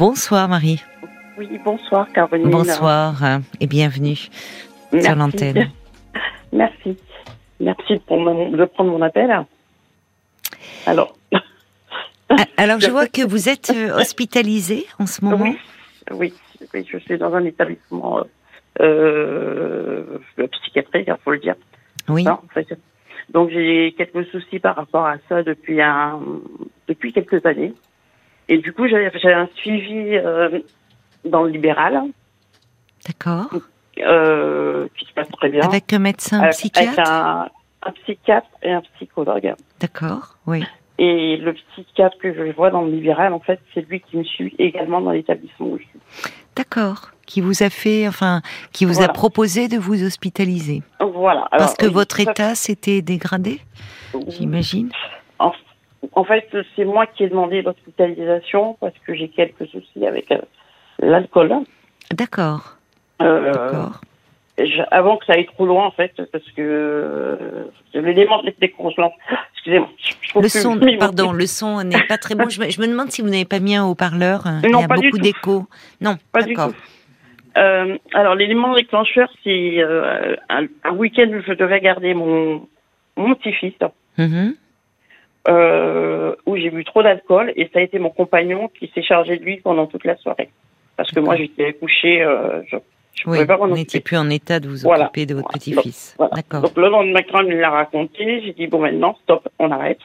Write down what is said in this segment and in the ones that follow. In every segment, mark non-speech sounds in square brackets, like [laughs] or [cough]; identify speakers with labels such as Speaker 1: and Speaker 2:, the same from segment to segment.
Speaker 1: Bonsoir Marie.
Speaker 2: Oui, bonsoir Caroline.
Speaker 1: Bonsoir hein, et bienvenue sur l'antenne. [laughs]
Speaker 2: Merci. Merci de prendre mon appel. Alors. [laughs]
Speaker 1: Ah, alors, je vois que vous êtes euh, [laughs] hospitalisée en ce moment.
Speaker 2: Oui, oui, je suis dans un établissement euh, psychiatrique, il faut le dire.
Speaker 1: Oui.
Speaker 2: Donc, j'ai quelques soucis par rapport à ça depuis, un, depuis quelques années. Et du coup, j'avais un suivi euh, dans le libéral.
Speaker 1: D'accord.
Speaker 2: Euh, qui se passe très bien.
Speaker 1: Avec un médecin psychiatre
Speaker 2: Avec un, un, psychiatre et un psychologue.
Speaker 1: D'accord, oui.
Speaker 2: Et le psychiatre que je vois dans le libéral, en fait, c'est lui qui me suit également dans l'établissement où je suis.
Speaker 1: D'accord. Qui vous a fait, enfin, qui vous a proposé de vous hospitaliser.
Speaker 2: Voilà.
Speaker 1: Parce que votre état s'était dégradé, j'imagine.
Speaker 2: En, fait, c'est moi qui ai demandé l'hospitalisation parce que j'ai quelques soucis avec euh, l'alcool.
Speaker 1: D'accord.
Speaker 2: Euh, D'accord avant que ça aille trop loin en fait, parce que euh, l'élément de déclenchement. Excusez-moi.
Speaker 1: Le son, pardon, le son n'est pas très bon. Je me, demande si vous n'avez pas mis un haut-parleur. Il y a beaucoup d'écho. Non,
Speaker 2: pas du tout. Euh, alors l'élément déclencheur, c'est euh, un, week-end où je devais garder mon, mon petit-fils. Mm-hmm. Euh, où j'ai bu trop d'alcool et ça a été mon compagnon qui s'est chargé de lui pendant toute la soirée. Parce que moi j'étais couché, je
Speaker 1: oui, vous n'étiez plus en état de vous occuper de votre petit-fils.
Speaker 2: D'accord. Donc le lendemain, quand il l'a raconté, j'ai dit bon maintenant stop, on arrête.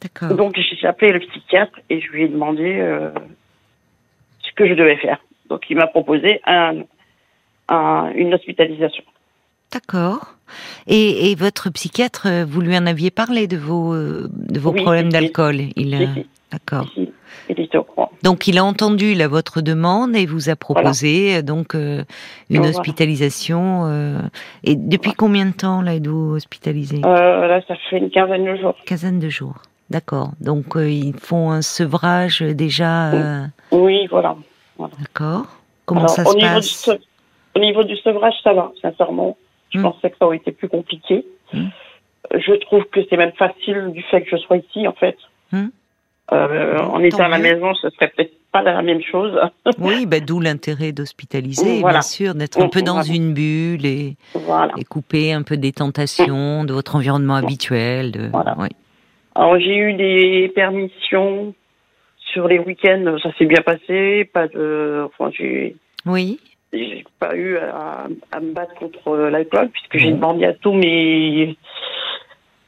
Speaker 1: D'accord.
Speaker 2: Donc j'ai appelé le psychiatre et je lui ai demandé euh, ce que je devais faire. Donc il m'a proposé un, une hospitalisation.
Speaker 1: D'accord. Et, et, votre psychiatre, vous lui en aviez parlé de vos de vos problèmes d'alcool
Speaker 2: Il,
Speaker 1: d'accord. Donc il a entendu la votre demande et vous a proposé euh, donc euh, une hospitalisation. Euh, et depuis combien de temps là êtes-vous hospitalisé?
Speaker 2: Là, ça fait une quinzaine de jours.
Speaker 1: Quinzaine de jours. D'accord. Donc ils font un sevrage déjà.
Speaker 2: Oui, voilà.
Speaker 1: D'accord. Comment ça se passe?
Speaker 2: Au niveau du sevrage, ça va, sincèrement. Je hmm. pensais que ça aurait été plus compliqué. Hmm. Je trouve que c'est même facile du fait que je sois ici, en fait. Hmm. Euh, en étant à la maison, ce serait peut-être pas la même chose. [laughs]
Speaker 1: oui, bah, d'où l'intérêt d'hospitaliser, bien sûr, d'être un peu dans une bulle et, et couper un peu des tentations de votre environnement habituel. De...
Speaker 2: Alors j'ai eu des permissions sur les week-ends, ça s'est bien passé, pas de, enfin j'ai.
Speaker 1: Oui.
Speaker 2: J'ai pas eu à, me battre contre l'alcool puisque j'ai demandé à tous mes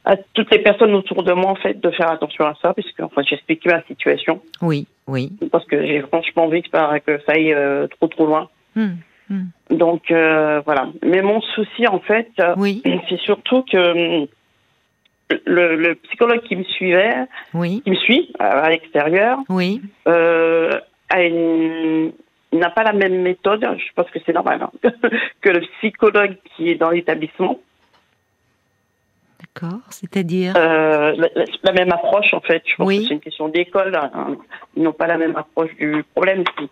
Speaker 2: à toutes les personnes autour de moi en fait de faire attention à ça puisque enfin j'explique ma situation.
Speaker 1: Oui, oui.
Speaker 2: Parce que j'ai franchement envie que ça aille euh, trop trop loin.
Speaker 1: Hum, hum.
Speaker 2: Donc euh, voilà. Mais mon souci en fait,
Speaker 1: oui. [clears throat]
Speaker 2: c'est surtout que le, le, psychologue qui me suivait,
Speaker 1: oui.
Speaker 2: qui me suit à, l'extérieur,
Speaker 1: oui.
Speaker 2: euh, n'a pas la même méthode, je pense que c'est normal, hein, [laughs] que le psychologue qui est dans l'établissement.
Speaker 1: D'accord, c'est-à-dire
Speaker 2: euh, la, même approche en fait. Je pense que c'est une question d'école. Hein. Ils n'ont pas la même approche du problème. Puis,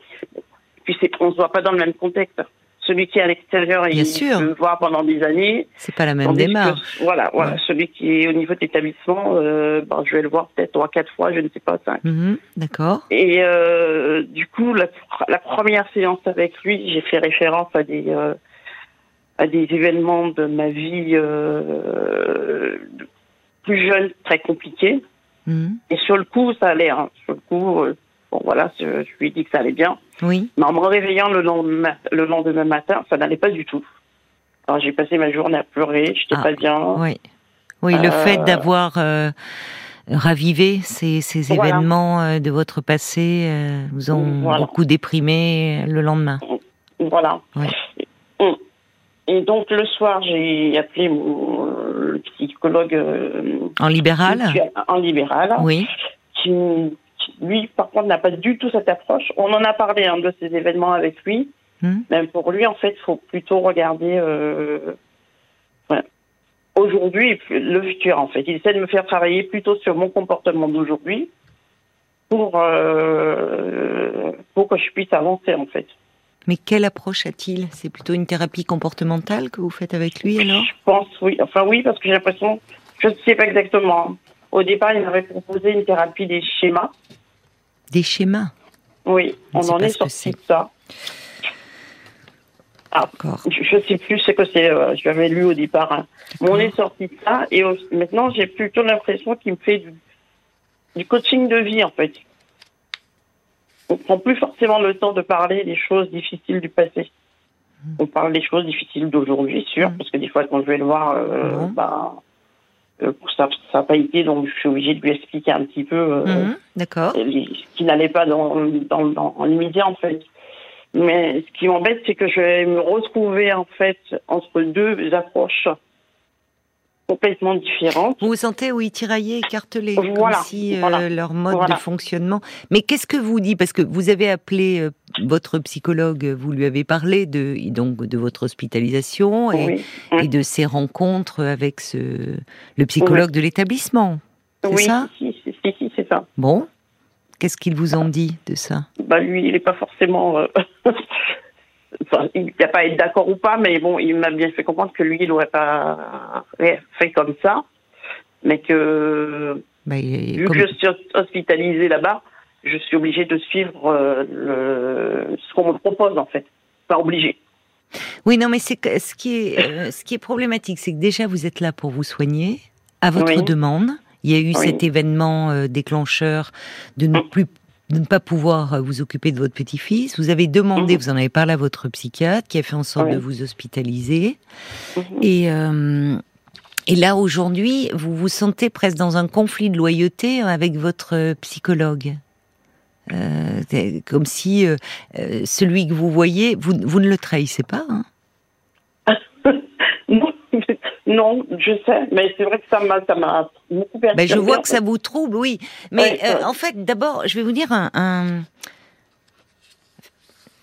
Speaker 2: puis on se voit pas dans le même contexte. Celui qui est à l'extérieur, il sûr. peut voir pendant des années.
Speaker 1: C'est pas la même démarche.
Speaker 2: voilà, voilà. Celui qui est au niveau de l'établissement, euh, ben, je vais le voir peut-être trois, quatre fois, je ne sais pas, cinq.
Speaker 1: Mhm, d'accord.
Speaker 2: Et euh, du coup, la, la, première séance avec lui, j'ai fait référence à des euh, à des événements de ma vie plus jeune très compliqués. Mhm. Et sur le coup, ça allait. Hein. Sur le coup, bon voilà, je, lui ai dit que ça allait bien.
Speaker 1: Oui.
Speaker 2: Mais en me réveillant le lendemain, le lendemain matin, ça n'allait pas du tout. Alors j'ai passé ma journée à pleurer, j'étais n'étais ah, pas bien.
Speaker 1: Oui. Oui, le fait euh, d'avoir ravivé ces, ces événements de votre passé vous ont beaucoup déprimé le lendemain.
Speaker 2: Voilà. Oui. Et donc le soir, j'ai appelé mon le psychologue. Euh,
Speaker 1: en libéral
Speaker 2: En libéral.
Speaker 1: Oui.
Speaker 2: Qui, lui, par contre, n'a pas du tout cette approche. On en a parlé hein, de ces événements avec lui. Hmm. Même pour lui, en fait, il faut plutôt regarder euh, aujourd'hui le futur, en fait. Il essaie de me faire travailler plutôt sur mon comportement d'aujourd'hui pour, euh, pour que je puisse avancer, en fait.
Speaker 1: Mais quelle approche a-t-il? C'est plutôt une thérapie comportementale que vous faites avec lui alors?
Speaker 2: Je pense oui. Enfin oui, parce que j'ai l'impression, je ne sais pas exactement. Au départ, il m'avait proposé une thérapie des schémas.
Speaker 1: Des schémas
Speaker 2: Oui, on, en est sorti de ça. Ah, je ne sais plus ce que c'est, euh, je l'avais lu au départ. Hein. On est sorti de ça et maintenant j'ai plutôt l'impression qu'il me fait du, coaching de vie en fait. On prend plus forcément le temps de parler des choses difficiles du passé. Hmm. On parle des choses difficiles d'aujourd'hui, sûr, hmm. parce que des fois quand je vais le voir, euh, bah, euh, ça n'a pas été, donc je suis obligée de lui expliquer un petit peu euh.
Speaker 1: D'accord.
Speaker 2: ce qui n'allait pas dans, dans, dans l'immédiat en fait. Mais ce qui m'embête, c'est que je vais me retrouver en fait entre deux approches complètement différentes.
Speaker 1: Vous vous sentez, oui, tiraillé, écartelé, voilà, comme si euh, leur mode de fonctionnement. Mais qu'est-ce que vous dit Parce que vous avez appelé euh, votre psychologue, vous lui avez parlé de donc de votre hospitalisation et, et de ses rencontres avec ce, le psychologue de l'établissement.
Speaker 2: Oui,
Speaker 1: ça
Speaker 2: si, si, si c'est ça.
Speaker 1: Bon, Qu'est-ce qu'ils vous ont dit de ça?
Speaker 2: Bah lui, il n'est pas forcément. Euh, [laughs] il n'a pas être d'accord ou pas, mais bon, il m'a bien fait comprendre que lui, il n'aurait pas fait comme ça, mais que bah, vu que je suis hospitalisée là-bas, je suis obligée de suivre euh, le... ce qu'on me propose en fait, pas obligée.
Speaker 1: Oui, non, mais c'est ce qui est euh, [laughs] ce qui est problématique, c'est que déjà vous êtes là pour vous soigner à votre demande. Il y a eu cet événement euh, déclencheur de ne mm. plus de ne pas pouvoir euh, vous occuper de votre petit-fils. Vous avez demandé, mm-hmm. vous en avez parlé à votre psychiatre, qui a fait en sorte de vous hospitaliser. Mm-hmm. Et, euh, et là, aujourd'hui, vous vous sentez presque dans un conflit de loyauté avec votre psychologue. comme si celui que vous voyez, vous, vous ne le trahissez pas. Hein
Speaker 2: Non, je sais, mais c'est vrai que ça m'a, beaucoup perturbé.
Speaker 1: Ben, je vois que ça vous trouble, oui. Mais euh, en fait, d'abord, je vais vous dire un.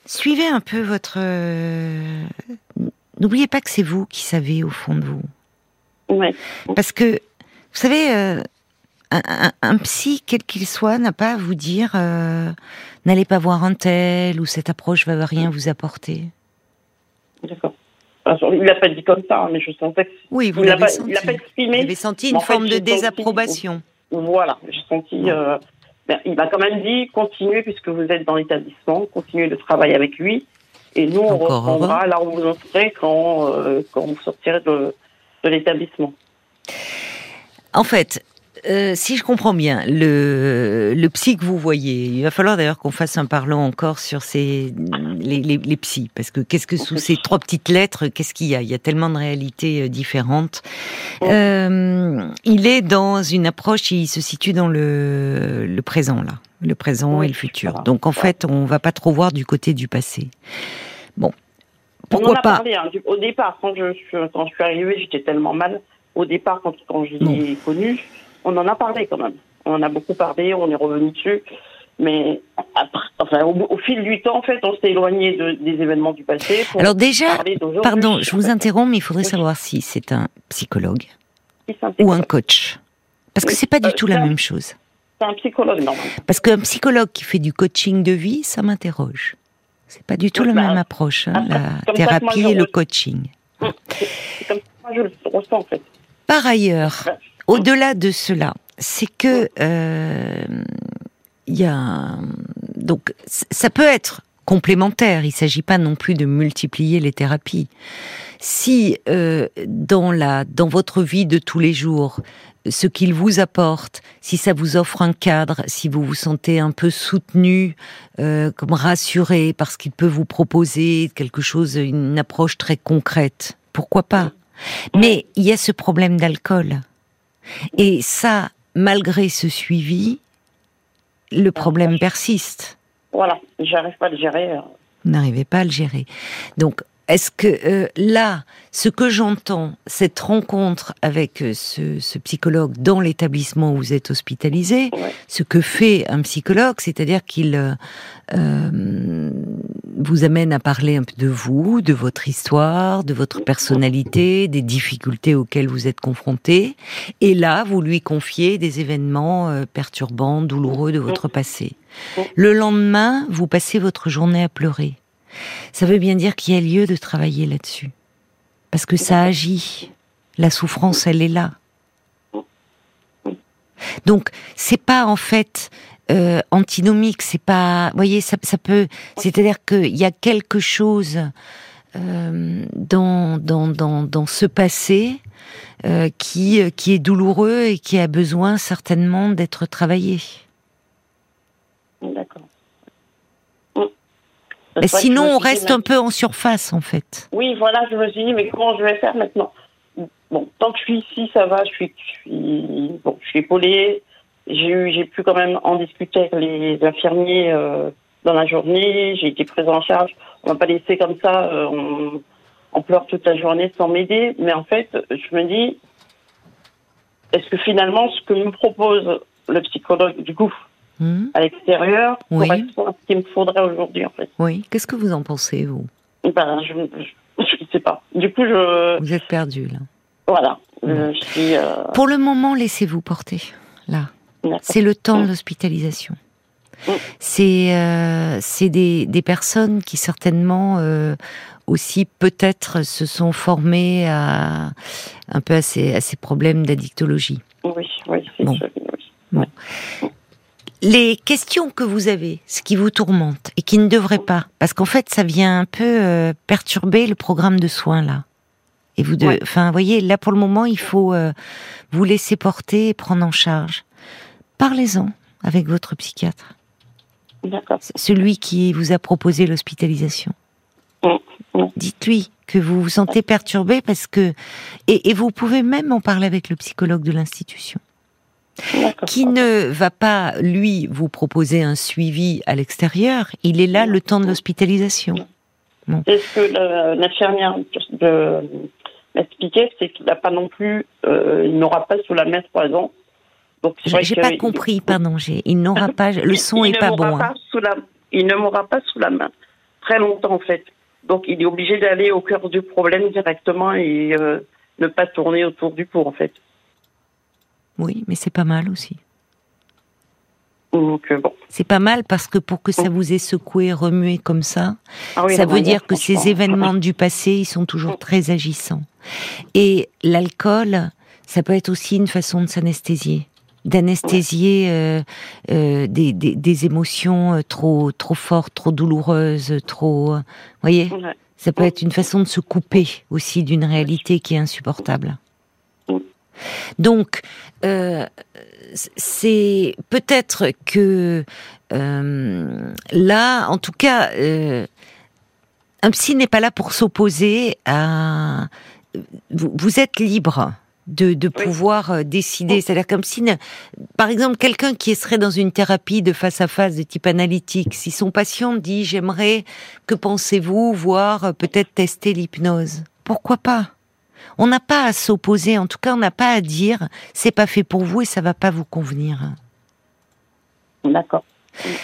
Speaker 1: Suivez un peu votre. Euh, n'oubliez pas que c'est vous qui savez au fond de vous.
Speaker 2: Oui.
Speaker 1: Parce que, vous savez, euh, un, psy, quel qu'il soit, n'a pas à vous dire n'allez pas voir un tel ou cette approche va rien vous apporter.
Speaker 2: D'accord il l'a pas dit comme ça, hein, mais je sentais que.
Speaker 1: Oui, vous
Speaker 2: l'avez
Speaker 1: senti. Il l'a pas exprimé. Vous avez senti une forme de désapprobation.
Speaker 2: voilà, j'ai senti. Euh, ben, il m'a quand même dit continuez puisque vous êtes dans l'établissement, continuez de travailler avec lui. Et nous, on reprendra là où vous en serez quand, euh, quand vous sortirez de, de l'établissement.
Speaker 1: En fait, euh, si je comprends bien, le, le psy que vous voyez, il va falloir d'ailleurs qu'on fasse un parlant encore sur ces, les, les, les psys, parce que qu'est-ce que sous ces trois petites lettres, qu'est-ce qu'il y a? Il y a tellement de réalités euh, différentes. Euh, il est dans une approche, il se situe dans le, le présent là, le présent et le futur. Donc en fait, on va pas trop voir du côté du passé. Bon, pourquoi on en a pas
Speaker 2: parlé, hein, Au départ, quand je, quand je suis arrivée, j'étais tellement mal. Au départ, quand, quand je l'ai connu, on en a parlé quand même. On en a beaucoup parlé, on est revenu dessus. Mais enfin, au, fil du temps, en fait, on s'est éloigné des événements du passé.
Speaker 1: Alors déjà, pardon, je vous interromps, mais il faudrait savoir si c'est un psychologue ou un coach, parce que c'est pas du euh, tout la même chose.
Speaker 2: C'est un psychologue normalement.
Speaker 1: Parce qu'un psychologue qui fait du coaching de vie, ça m'interroge. C'est pas du tout la bah, même approche, hein, la thérapie et le coaching.
Speaker 2: C'est comme ça que je le ressens en fait.
Speaker 1: Par ailleurs, au-delà de cela, c'est que euh, il y a donc ça peut être complémentaire. Il ne s'agit pas non plus de multiplier les thérapies. Si euh, dans la dans votre vie de tous les jours, ce qu'il vous apporte, si ça vous offre un cadre, si vous vous sentez un peu soutenu, euh, comme rassuré parce qu'il peut vous proposer quelque chose, une approche très concrète, pourquoi pas? Mais il y a ce problème d'alcool. Et ça, malgré ce suivi, le problème persiste.
Speaker 2: Voilà, j'arrive pas à le gérer. Euh.
Speaker 1: Vous n'arrivez pas à le gérer. Donc, est-ce que euh, là, ce que j'entends, cette rencontre avec euh, ce, psychologue dans l'établissement où vous êtes hospitalisé, ce que fait un psychologue, c'est-à-dire qu'il euh, vous amène à parler un peu de vous, de votre histoire, de votre personnalité, des difficultés auxquelles vous êtes confronté, et là, vous lui confiez des événements perturbants, douloureux de votre passé. Le lendemain, vous passez votre journée à pleurer. Ça veut bien dire qu'il y a lieu de travailler là-dessus. Parce que ça agit. La souffrance, elle est là. Donc, c'est pas en fait euh, antinomique. C'est pas, voyez, ça, ça peut. C'est-à-dire qu'il y a quelque chose euh, dans, dans, dans, dans ce passé euh, qui, qui est douloureux et qui a besoin certainement d'être travaillé.
Speaker 2: D'accord.
Speaker 1: Mais sinon, on reste un peu en surface, en fait.
Speaker 2: Oui, voilà, je me suis dit, mais comment je vais faire maintenant? Bon, tant que je suis ici, ça va, je suis, je suis, bon, je suis épaulée. J'ai j'ai pu quand même en discuter avec les infirmiers euh, dans la journée. J'ai été prise en charge. On m'a pas laissé comme ça. Euh, on, on, pleure toute la journée sans m'aider. Mais en fait, je me dis, est-ce que finalement, ce que me propose le psychologue du coup mmh. à l'extérieur oui. correspond à ce qu'il me faudrait aujourd'hui, en fait
Speaker 1: Oui. Qu'est-ce que vous en pensez, vous?
Speaker 2: Ben, je ne [laughs] sais pas. Du coup, je.
Speaker 1: Vous êtes perdu là.
Speaker 2: Voilà. Mmh. Je suis, euh...
Speaker 1: Pour le moment, laissez-vous porter là. C'est le temps de l'hospitalisation. C'est euh, c'est des, des personnes qui certainement euh, aussi peut-être se sont formées à un peu à ces, à ces problèmes d'addictologie.
Speaker 2: Oui, oui, c'est
Speaker 1: bon.
Speaker 2: sûr.
Speaker 1: Bon. Les questions que vous avez, ce qui vous tourmente et qui ne devrait pas, parce qu'en fait, ça vient un peu euh, perturber le programme de soins là. Et vous, de, enfin, vous voyez, là pour le moment, il faut euh, vous laisser porter et prendre en charge. Parlez-en avec votre psychiatre. Celui qui vous a proposé l'hospitalisation.
Speaker 2: Mmh, mmh.
Speaker 1: Dites-lui que vous vous sentez perturbé parce que et, et, vous pouvez même en parler avec le psychologue de l'institution qui ne va pas lui vous proposer un suivi à l'extérieur. Il est là le temps de l'hospitalisation.
Speaker 2: Bon. C'est ce que l'infirmière m'expliquait, c'est qu'il n'a pas non plus, euh, il n'aura pas sous la main trois ans
Speaker 1: j'ai pas compris, pardon. J'ai, il n'aura [laughs] pas. Le son
Speaker 2: il
Speaker 1: est pas bon.
Speaker 2: Pas hein. la, il ne m'aura pas sous la main très longtemps en fait. Donc il est obligé d'aller au cœur du problème directement et euh, ne pas tourner autour du pot en fait.
Speaker 1: Oui, mais c'est pas mal aussi.
Speaker 2: Donc, euh, bon.
Speaker 1: C'est pas mal parce que pour que ça vous ait secoué, remué comme ça,
Speaker 2: ah oui,
Speaker 1: ça veut dire que ces événements du passé, ils sont toujours très agissants. Et l'alcool, ça peut être aussi une façon de s'anesthésier d'anesthésier euh, euh, des, des, des, émotions trop trop fortes, trop douloureuses, trop, euh, voyez, ça peut être une façon de se couper aussi d'une réalité qui est insupportable. Donc, euh, c'est peut-être que euh, là, en tout cas, un psy n'est pas là pour s'opposer à. Vous, vous êtes libre de, de oui. pouvoir euh, décider. C'est-à-dire comme si, par exemple, quelqu'un qui serait dans une thérapie de face à face de type analytique, si son patient dit j'aimerais, que pensez-vous, voir euh, peut-être tester l'hypnose, pourquoi pas? On n'a pas à s'opposer, en tout cas, on n'a pas à dire c'est pas fait pour vous et ça va pas vous convenir.
Speaker 2: D'accord.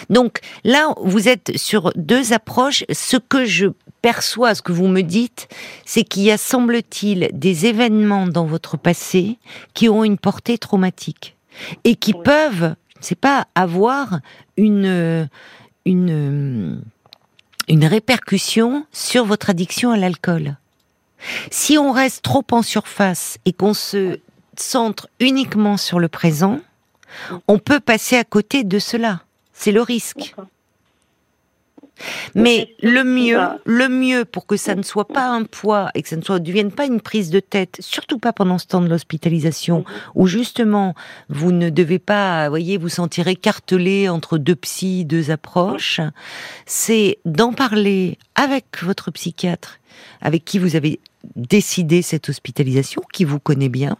Speaker 1: Donc là, vous êtes sur deux approches. Ce que je perçois, ce que vous me dites, c'est qu'il y a, semble-t-il, des événements dans votre passé qui ont une portée traumatique et qui oui. peuvent, je ne sais pas, avoir une, une, une répercussion sur votre addiction à l'alcool. Si on reste trop en surface et qu'on se centre uniquement sur le présent, on peut passer à côté de cela. C'est le risque. Mais le mieux, le mieux pour que ça ne soit pas un poids et que ça ne soit, devienne pas une prise de tête, surtout pas pendant ce temps de l'hospitalisation, où justement vous ne devez pas, voyez, vous sentir écartelé entre deux psys, deux approches, c'est d'en parler avec votre psychiatre, avec qui vous avez décidé cette hospitalisation, qui vous connaît bien.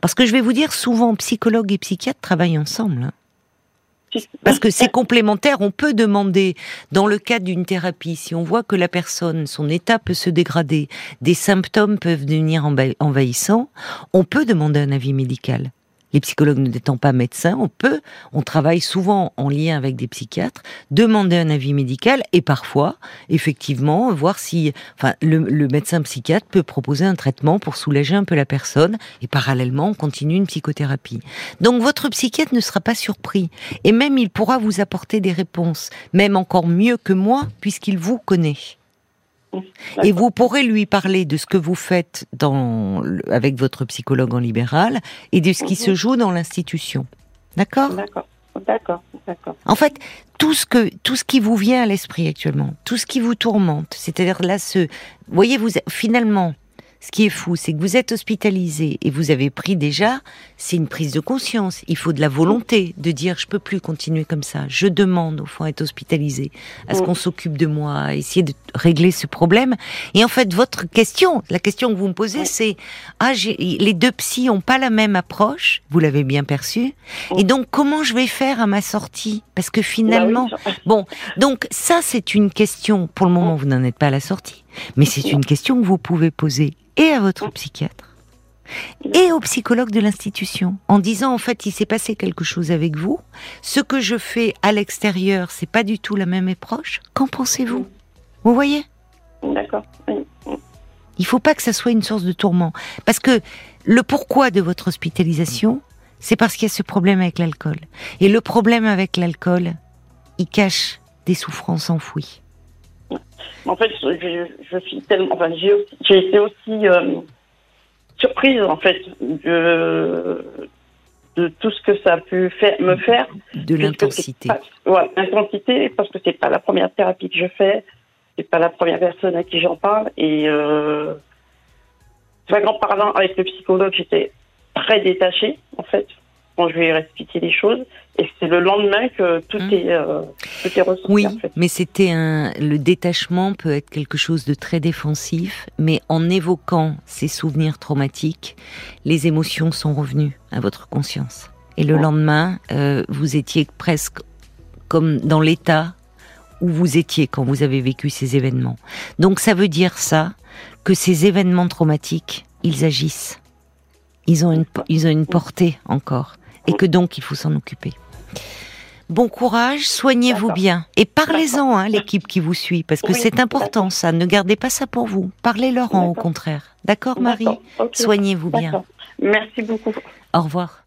Speaker 1: Parce que je vais vous dire, souvent, psychologue et psychiatre travaillent ensemble. Parce que c'est complémentaire, on peut demander, dans le cadre d'une thérapie, si on voit que la personne, son état peut se dégrader, des symptômes peuvent devenir envahissants, on peut demander un avis médical les psychologues n'étant pas médecins, on peut, on travaille souvent en lien avec des psychiatres, demander un avis médical et parfois, effectivement, voir si, enfin, le, le médecin psychiatre peut proposer un traitement pour soulager un peu la personne et parallèlement, on continue une psychothérapie. Donc, votre psychiatre ne sera pas surpris et même il pourra vous apporter des réponses, même encore mieux que moi, puisqu'il vous connaît. Et vous pourrez lui parler de ce que vous faites dans, avec votre psychologue en libéral et de ce qui se joue dans l'institution. D'accord?
Speaker 2: D'accord. D'accord, d'accord.
Speaker 1: En fait, tout ce que tout ce qui vous vient à l'esprit actuellement, tout ce qui vous tourmente, c'est-à-dire là ce voyez vous finalement ce qui est fou, c'est que vous êtes hospitalisé et vous avez pris déjà, c'est une prise de conscience. Il faut de la volonté de dire je peux plus continuer comme ça. Je demande au fond à être hospitalisé, à ce qu'on s'occupe de moi, à essayer de régler ce problème. Et en fait, votre question, la question que vous me posez, c'est ah les deux psys ont pas la même approche. Vous l'avez bien perçu. Et donc comment je vais faire à ma sortie? Parce que finalement, bah bon, donc ça c'est une question. Pour le moment, vous n'en êtes pas à la sortie, mais c'est une question que vous pouvez poser et à votre psychiatre et au psychologue de l'institution en disant en fait il s'est passé quelque chose avec vous, ce que je fais à l'extérieur c'est pas du tout la même approche. Qu'en pensez-vous? Vous voyez?
Speaker 2: D'accord.
Speaker 1: Il faut pas que ça soit une source de tourment. Parce que le pourquoi de votre hospitalisation c'est parce qu'il y a ce problème avec l'alcool. Et le problème avec l'alcool il cache des souffrances enfouies.
Speaker 2: En fait, je, suis tellement. Enfin, j'ai été aussi euh, surprise, en fait, de, de tout ce que ça a pu faire, me faire.
Speaker 1: De l'intensité.
Speaker 2: Ouais, l'intensité, parce que c'est pas la première thérapie que je fais, c'est pas la première personne à qui j'en parle. Et. Euh, parlant avec le psychologue, j'étais très détachée, en fait quand je lui ai expliqué les choses. Et c'est le lendemain que tout hum. est, euh, tout est ressorti.
Speaker 1: Oui, mais c'était un. Le détachement peut être quelque chose de très défensif, mais en évoquant ces souvenirs traumatiques, les émotions sont revenues à votre conscience. Et le lendemain, euh, vous étiez presque comme dans l'état où vous étiez quand vous avez vécu ces événements. Donc ça veut dire ça, que ces événements traumatiques, ils agissent. Ils ont une, ils ont une portée encore et que donc il faut s'en occuper. Bon courage, soignez-vous bien et parlez-en hein, l'équipe qui vous suit parce que c'est important ça. Ne gardez pas ça pour vous. Parlez-leur au contraire. D'accord, Marie Soignez-vous bien.
Speaker 2: Merci beaucoup.
Speaker 1: Au revoir.